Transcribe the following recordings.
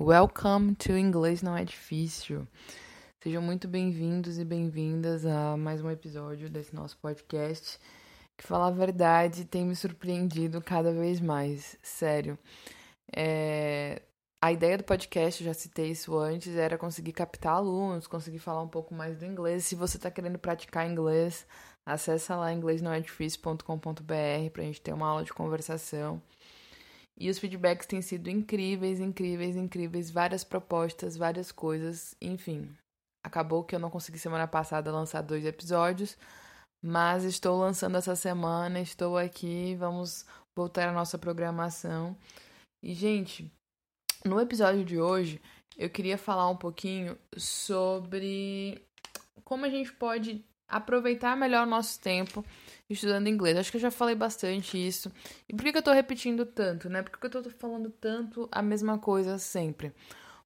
Welcome to Inglês Não É Difícil. Sejam muito bem-vindos e bem-vindas a mais um episódio desse nosso podcast, que, falar a verdade, tem me surpreendido cada vez mais. Sério. É... A ideia do podcast, já citei isso antes, era conseguir captar alunos, conseguir falar um pouco mais do inglês. Se você está querendo praticar inglês, acessa lá inglesnãoedifícil.com.br para a gente ter uma aula de conversação. E os feedbacks têm sido incríveis, incríveis, incríveis. Várias propostas, várias coisas, enfim. Acabou que eu não consegui semana passada lançar dois episódios, mas estou lançando essa semana, estou aqui, vamos voltar à nossa programação. E, gente, no episódio de hoje, eu queria falar um pouquinho sobre como a gente pode aproveitar melhor o nosso tempo estudando inglês. Acho que eu já falei bastante isso. E por que, eu tô repetindo tanto, né? Por que eu tô falando tanto a mesma coisa sempre?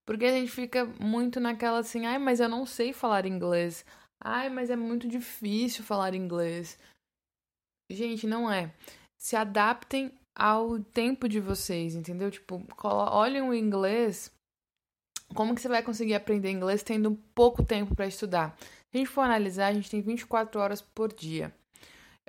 Porque a gente fica muito naquela assim, ai, mas eu não sei falar inglês. Ai, mas é muito difícil falar inglês. Gente, não é. Se adaptem ao tempo de vocês, entendeu? Tipo, olhem o inglês. Como que você vai conseguir aprender inglês tendo pouco tempo para estudar? Se a gente for analisar, a gente tem 24 horas por dia.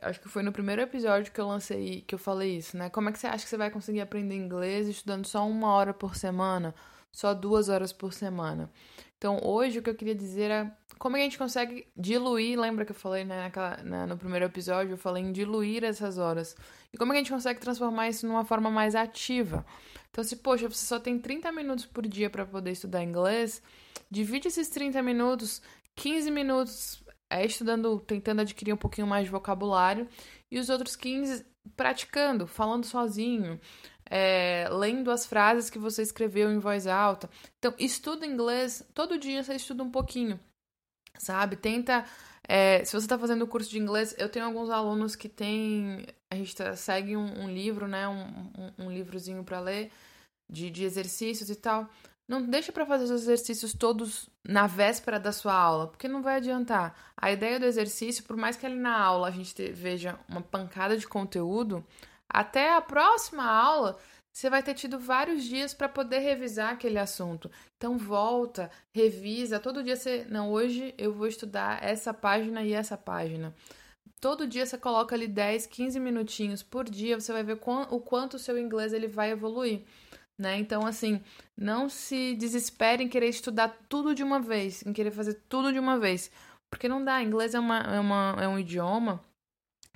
Acho que foi no primeiro episódio que eu lancei, que eu falei isso, né? Como é que você acha que você vai conseguir aprender inglês estudando só uma hora por semana? Só duas horas por semana? Então, hoje o que eu queria dizer é como a gente consegue diluir, lembra que eu falei né, naquela, né, no primeiro episódio, eu falei em diluir essas horas. E como a gente consegue transformar isso numa forma mais ativa? Então, se, poxa, você só tem 30 minutos por dia para poder estudar inglês, divide esses 30 minutos, 15 minutos é, estudando, tentando adquirir um pouquinho mais de vocabulário, e os outros 15 praticando, falando sozinho, é, lendo as frases que você escreveu em voz alta. Então, estuda inglês, todo dia você estuda um pouquinho, sabe? Tenta. É, se você está fazendo o curso de inglês, eu tenho alguns alunos que têm. A gente tá, segue um, um, livro, né? Um, um, um livrozinho para ler de, de exercícios e tal. Não deixa para fazer os exercícios todos na véspera da sua aula, porque não vai adiantar. A ideia do exercício, por mais que ali na aula a gente te, veja uma pancada de conteúdo, até a próxima aula você vai ter tido vários dias para poder revisar aquele assunto. Então volta, revisa, todo dia você, não, hoje eu vou estudar essa página e essa página. Todo dia você coloca ali 10, 15 minutinhos por dia, você vai ver o quanto o seu inglês ele vai evoluir né? Então, assim, não se desespere em querer estudar tudo de uma vez, em querer fazer tudo de uma vez. Porque não dá. Inglês é, uma, é, uma, é um idioma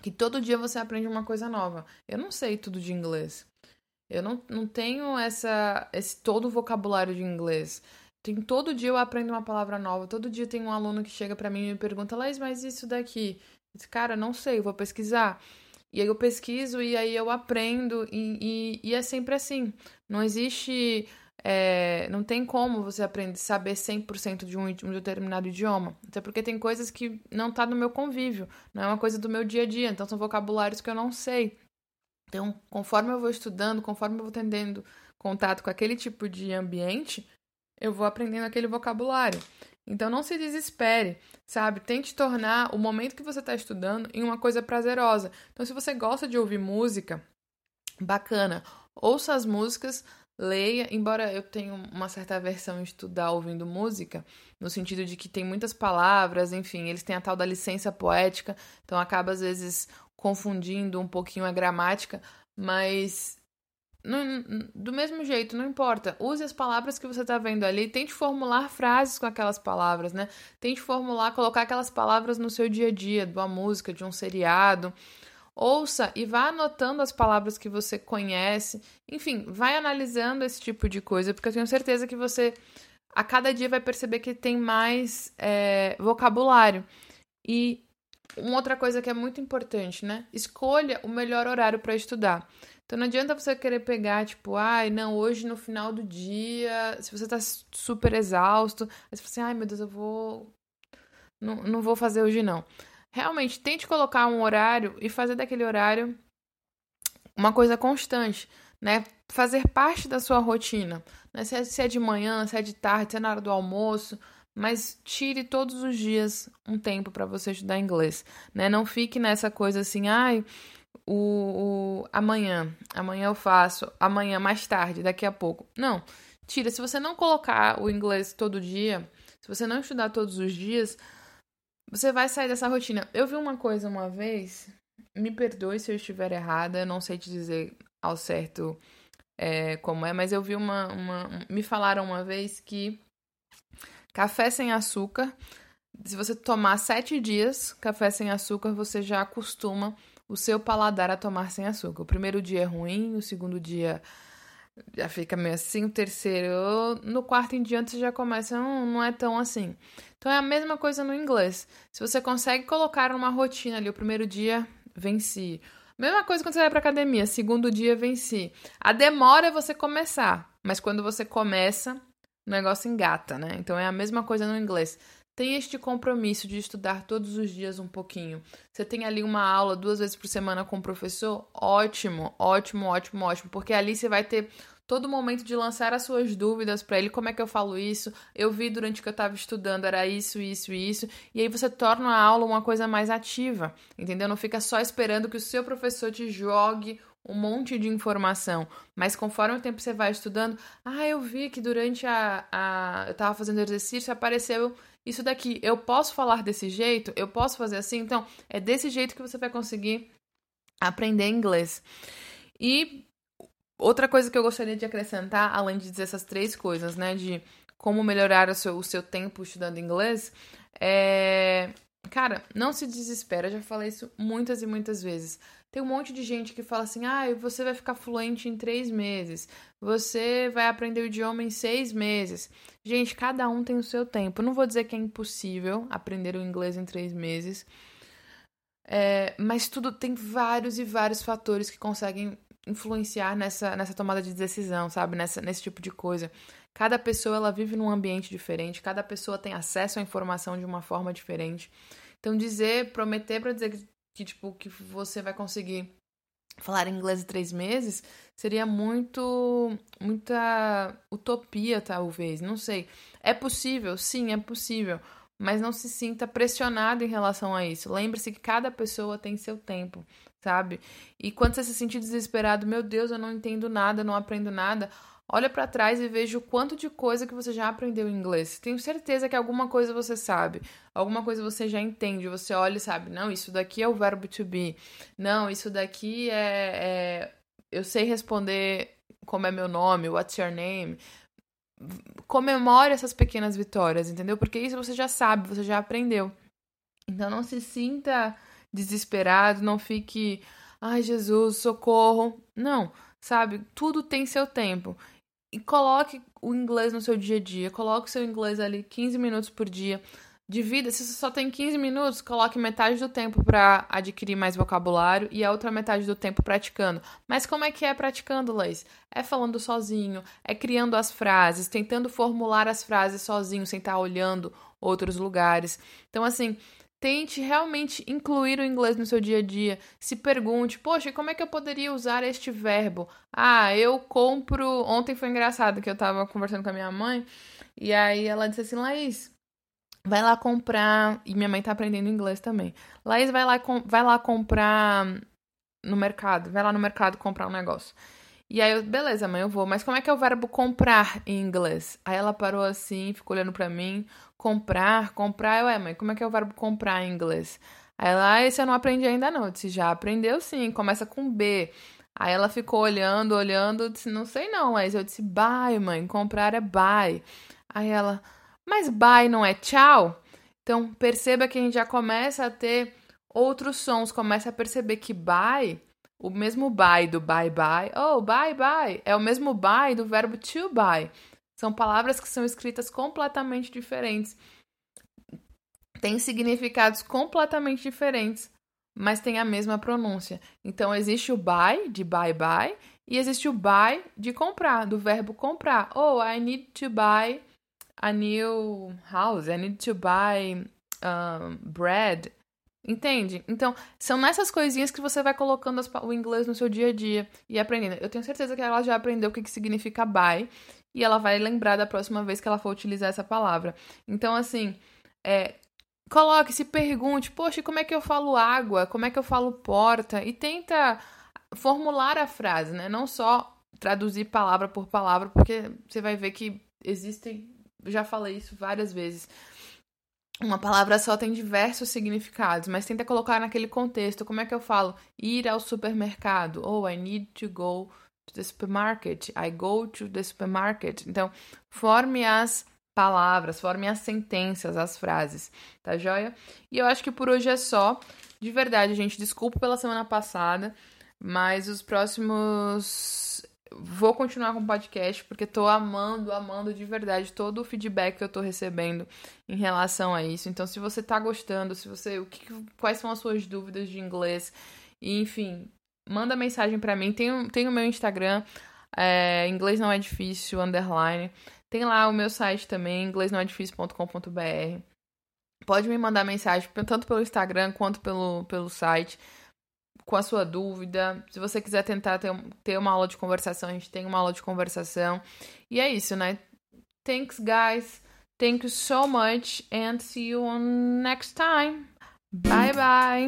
que todo dia você aprende uma coisa nova. Eu não sei tudo de inglês. Eu não, não tenho essa, esse todo o vocabulário de inglês. Tem, todo dia eu aprendo uma palavra nova. Todo dia tem um aluno que chega para mim e me pergunta, Laís, mas isso daqui? Cara, não sei, vou pesquisar. E aí eu pesquiso e aí eu aprendo, e, e, e é sempre assim. Não existe. É, não tem como você aprender saber 100% de um, um determinado idioma. Até porque tem coisas que não tá no meu convívio, não é uma coisa do meu dia a dia, então são vocabulários que eu não sei. Então, conforme eu vou estudando, conforme eu vou tendo contato com aquele tipo de ambiente, eu vou aprendendo aquele vocabulário. Então não se desespere, sabe? Tente tornar o momento que você está estudando em uma coisa prazerosa. Então, se você gosta de ouvir música, bacana, ouça as músicas leia, embora eu tenha uma certa versão em estudar ouvindo música, no sentido de que tem muitas palavras, enfim, eles têm a tal da licença poética, então acaba às vezes confundindo um pouquinho a gramática, mas do mesmo jeito, não importa. Use as palavras que você está vendo ali. Tente formular frases com aquelas palavras, né? Tente formular, colocar aquelas palavras no seu dia a dia, de uma música, de um seriado. Ouça e vá anotando as palavras que você conhece. Enfim, vai analisando esse tipo de coisa, porque eu tenho certeza que você, a cada dia, vai perceber que tem mais é, vocabulário. E uma outra coisa que é muito importante, né? Escolha o melhor horário para estudar. Então não adianta você querer pegar, tipo, ai, não, hoje no final do dia, se você tá super exausto, aí você fala assim, ai meu Deus, eu vou. Não, não vou fazer hoje não. Realmente, tente colocar um horário e fazer daquele horário uma coisa constante, né? Fazer parte da sua rotina. Né? Se, é, se é de manhã, se é de tarde, se é na hora do almoço, mas tire todos os dias um tempo para você estudar inglês, né? Não fique nessa coisa assim, ai, o, o, amanhã, amanhã eu faço, amanhã mais tarde, daqui a pouco. Não, tira. Se você não colocar o inglês todo dia, se você não estudar todos os dias, você vai sair dessa rotina. Eu vi uma coisa uma vez, me perdoe se eu estiver errada, eu não sei te dizer ao certo é, como é, mas eu vi uma, uma. Me falaram uma vez que café sem açúcar, se você tomar sete dias café sem açúcar, você já acostuma o seu paladar a tomar sem açúcar. O primeiro dia é ruim, o segundo dia já fica meio assim, o terceiro, no quarto em diante você já começa, não, não é tão assim. Então é a mesma coisa no inglês. Se você consegue colocar uma rotina ali, o primeiro dia venci. Mesma coisa quando você vai pra academia, segundo dia venci. A demora é você começar, mas quando você começa, o negócio engata, né? Então é a mesma coisa no inglês tem este compromisso de estudar todos os dias um pouquinho. Você tem ali uma aula duas vezes por semana com o professor? Ótimo, ótimo, ótimo, ótimo, porque ali você vai ter todo momento de lançar as suas dúvidas para ele, como é que eu falo isso? Eu vi durante que eu estava estudando era isso, isso isso, e aí você torna a aula uma coisa mais ativa, entendeu? Não fica só esperando que o seu professor te jogue um monte de informação, mas conforme o tempo você vai estudando, ah, eu vi que durante a, a eu estava fazendo exercício apareceu isso daqui, eu posso falar desse jeito? Eu posso fazer assim? Então, é desse jeito que você vai conseguir aprender inglês. E outra coisa que eu gostaria de acrescentar, além de dizer essas três coisas, né, de como melhorar o seu, o seu tempo estudando inglês, é. Cara, não se desespera, já falei isso muitas e muitas vezes. Tem um monte de gente que fala assim: ah, você vai ficar fluente em três meses, você vai aprender o idioma em seis meses. Gente, cada um tem o seu tempo. Não vou dizer que é impossível aprender o inglês em três meses, é, mas tudo tem vários e vários fatores que conseguem influenciar nessa, nessa tomada de decisão, sabe? Nessa, nesse tipo de coisa. Cada pessoa ela vive num ambiente diferente, cada pessoa tem acesso à informação de uma forma diferente. Então dizer, prometer para dizer que que tipo que você vai conseguir falar inglês em três meses seria muito muita utopia talvez. Não sei. É possível? Sim é possível. Mas não se sinta pressionado em relação a isso. Lembre-se que cada pessoa tem seu tempo sabe? E quando você se sentir desesperado meu Deus eu não entendo nada não aprendo nada Olha para trás e veja o quanto de coisa que você já aprendeu em inglês. Tenho certeza que alguma coisa você sabe, alguma coisa você já entende. Você olha e sabe, não, isso daqui é o verbo to be. Não, isso daqui é, é eu sei responder como é meu nome, what's your name. Comemore essas pequenas vitórias, entendeu? Porque isso você já sabe, você já aprendeu. Então não se sinta desesperado, não fique, ai Jesus, socorro. Não, sabe? Tudo tem seu tempo e coloque o inglês no seu dia a dia. Coloque o seu inglês ali 15 minutos por dia. Divida, se você só tem 15 minutos, coloque metade do tempo para adquirir mais vocabulário e a outra metade do tempo praticando. Mas como é que é praticando, Leis? É falando sozinho, é criando as frases, tentando formular as frases sozinho, sem estar olhando outros lugares. Então, assim, Tente realmente incluir o inglês no seu dia a dia. Se pergunte, poxa, como é que eu poderia usar este verbo? Ah, eu compro. Ontem foi engraçado que eu tava conversando com a minha mãe e aí ela disse assim: Laís, vai lá comprar. E minha mãe tá aprendendo inglês também. Laís, vai lá, vai lá comprar no mercado. Vai lá no mercado comprar um negócio. E aí, eu, beleza, mãe, eu vou. Mas como é que é o verbo comprar em inglês? Aí ela parou assim, ficou olhando pra mim. Comprar, comprar. Eu, é, mãe, como é que é o verbo comprar em inglês? Aí ela, ah, esse eu não aprendi ainda não. Eu disse, já aprendeu sim, começa com B. Aí ela ficou olhando, olhando, disse, não sei não, mas eu disse, buy, mãe, comprar é buy. Aí ela, mas buy não é tchau? Então perceba que a gente já começa a ter outros sons, começa a perceber que buy, o mesmo buy do bye bye, oh, bye bye, é o mesmo buy do verbo to buy. São palavras que são escritas completamente diferentes. Têm significados completamente diferentes mas tem a mesma pronúncia. Então existe o buy de buy buy e existe o buy de comprar, do verbo comprar. Oh, I need to buy a new house. I need to buy um, bread. Entende? Então, são nessas coisinhas que você vai colocando as, o inglês no seu dia a dia e aprendendo. Eu tenho certeza que ela já aprendeu o que, que significa buy e ela vai lembrar da próxima vez que ela for utilizar essa palavra. Então, assim, é, Coloque, se pergunte, poxa, como é que eu falo água? Como é que eu falo porta? E tenta formular a frase, né? Não só traduzir palavra por palavra, porque você vai ver que existem, já falei isso várias vezes. Uma palavra só tem diversos significados, mas tenta colocar naquele contexto. Como é que eu falo? Ir ao supermercado. Oh, I need to go to the supermarket. I go to the supermarket. Então, forme as palavras, formem as sentenças, as frases, tá joia? E eu acho que por hoje é só. De verdade, gente, desculpa pela semana passada, mas os próximos. Vou continuar com o podcast porque tô amando, amando de verdade todo o feedback que eu tô recebendo em relação a isso. Então, se você tá gostando, se você. O que, quais são as suas dúvidas de inglês? Enfim, manda mensagem para mim. Tem, tem o meu Instagram, é, inglês não é difícil, underline. Tem lá o meu site também, inglesnãodifícil.com.br. Pode me mandar mensagem tanto pelo Instagram quanto pelo, pelo site com a sua dúvida. Se você quiser tentar ter, ter uma aula de conversação, a gente tem uma aula de conversação. E é isso, né? Thanks, guys. Thank you so much and see you on next time. Bye bye.